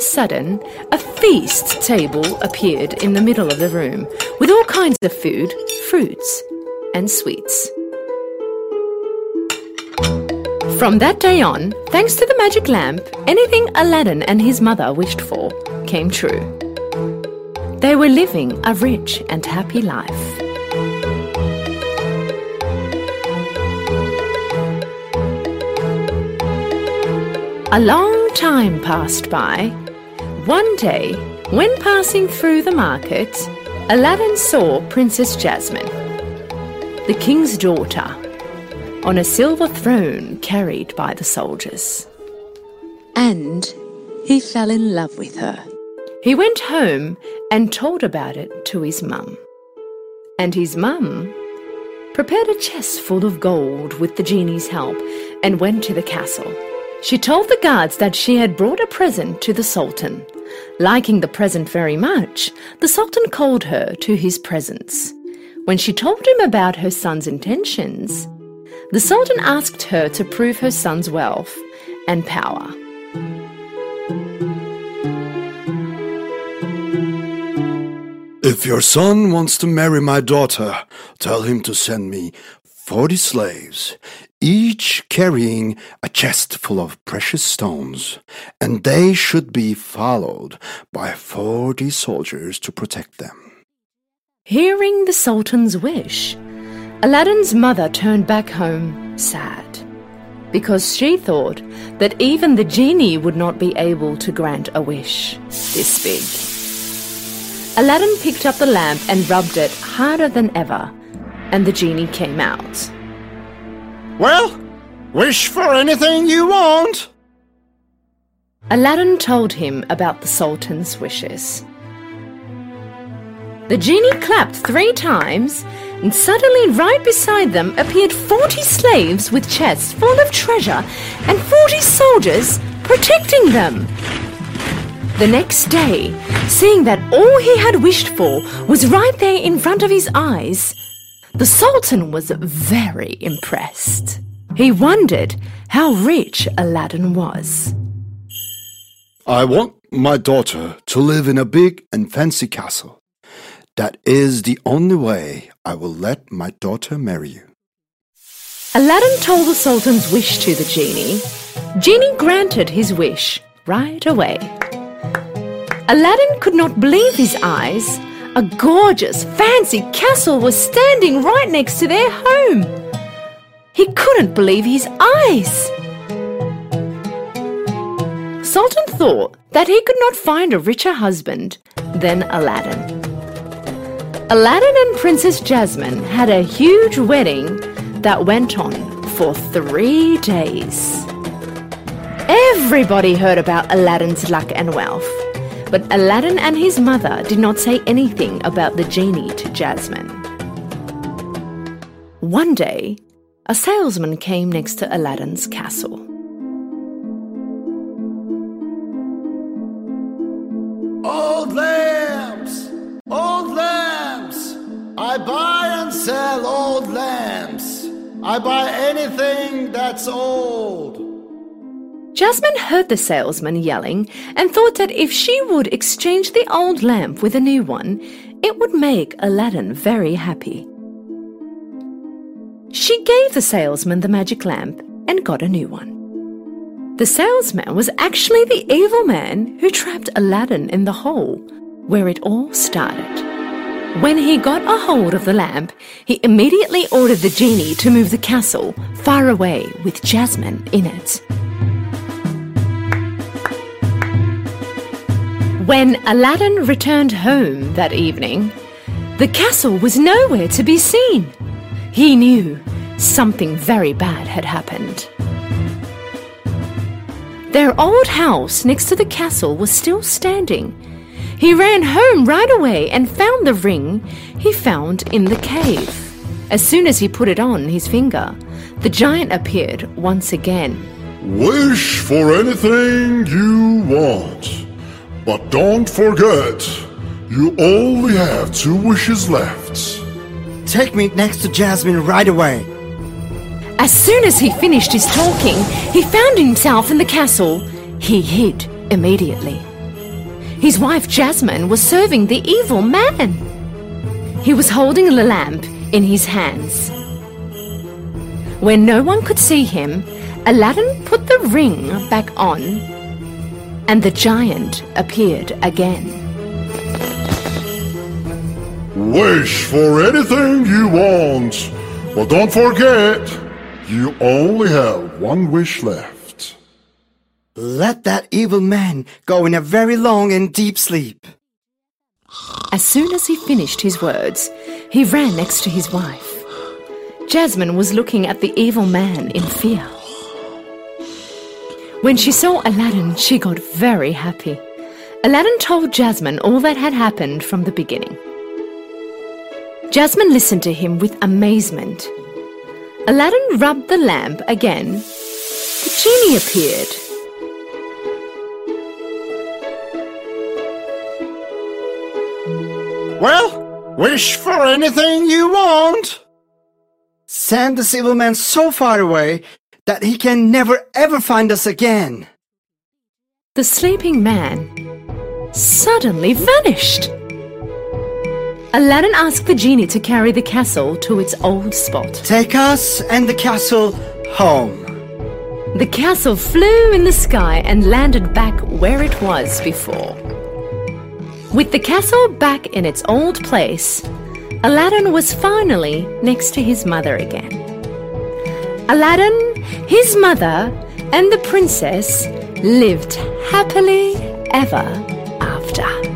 a sudden, a feast table appeared in the middle of the room with all kinds of food, fruits, and sweets. From that day on, thanks to the magic lamp, anything Aladdin and his mother wished for came true. They were living a rich and happy life. A long time passed by. One day, when passing through the market, Aladdin saw Princess Jasmine, the king's daughter, on a silver throne carried by the soldiers. And he fell in love with her. He went home and told about it to his mum. And his mum prepared a chest full of gold with the genie's help and went to the castle. She told the guards that she had brought a present to the Sultan. Liking the present very much, the Sultan called her to his presence. When she told him about her son's intentions, the Sultan asked her to prove her son's wealth and power. If your son wants to marry my daughter, tell him to send me forty slaves, each carrying a chest full of precious stones, and they should be followed by forty soldiers to protect them. Hearing the Sultan's wish, Aladdin's mother turned back home sad because she thought that even the genie would not be able to grant a wish this big. Aladdin picked up the lamp and rubbed it harder than ever, and the genie came out. Well, wish for anything you want. Aladdin told him about the Sultan's wishes. The genie clapped three times, and suddenly, right beside them, appeared forty slaves with chests full of treasure and forty soldiers protecting them. The next day, seeing that all he had wished for was right there in front of his eyes, the Sultan was very impressed. He wondered how rich Aladdin was. I want my daughter to live in a big and fancy castle. That is the only way I will let my daughter marry you. Aladdin told the Sultan's wish to the genie. Genie granted his wish right away. Aladdin could not believe his eyes. A gorgeous, fancy castle was standing right next to their home. He couldn't believe his eyes. Sultan thought that he could not find a richer husband than Aladdin. Aladdin and Princess Jasmine had a huge wedding that went on for three days. Everybody heard about Aladdin's luck and wealth, but Aladdin and his mother did not say anything about the genie to Jasmine. One day, a salesman came next to Aladdin's castle. Old lamps! Old lamps! I buy and sell old lamps. I buy anything that's old. Jasmine heard the salesman yelling and thought that if she would exchange the old lamp with a new one, it would make Aladdin very happy. She gave the salesman the magic lamp and got a new one. The salesman was actually the evil man who trapped Aladdin in the hole where it all started. When he got a hold of the lamp, he immediately ordered the genie to move the castle far away with Jasmine in it. When Aladdin returned home that evening, the castle was nowhere to be seen. He knew something very bad had happened. Their old house next to the castle was still standing. He ran home right away and found the ring he found in the cave. As soon as he put it on his finger, the giant appeared once again. Wish for anything you want. But don't forget, you only have two wishes left. Take me next to Jasmine right away. As soon as he finished his talking, he found himself in the castle. He hid immediately. His wife Jasmine was serving the evil man. He was holding the lamp in his hands. When no one could see him, Aladdin put the ring back on, and the giant appeared again. Wish for anything you want, but don't forget, you only have one wish left. Let that evil man go in a very long and deep sleep. As soon as he finished his words, he ran next to his wife. Jasmine was looking at the evil man in fear. When she saw Aladdin, she got very happy. Aladdin told Jasmine all that had happened from the beginning. Jasmine listened to him with amazement. Aladdin rubbed the lamp again. The genie appeared. Well, wish for anything you want. Send this evil man so far away that he can never ever find us again. The sleeping man suddenly vanished. Aladdin asked the genie to carry the castle to its old spot. Take us and the castle home. The castle flew in the sky and landed back where it was before. With the castle back in its old place, Aladdin was finally next to his mother again. Aladdin, his mother, and the princess lived happily ever after.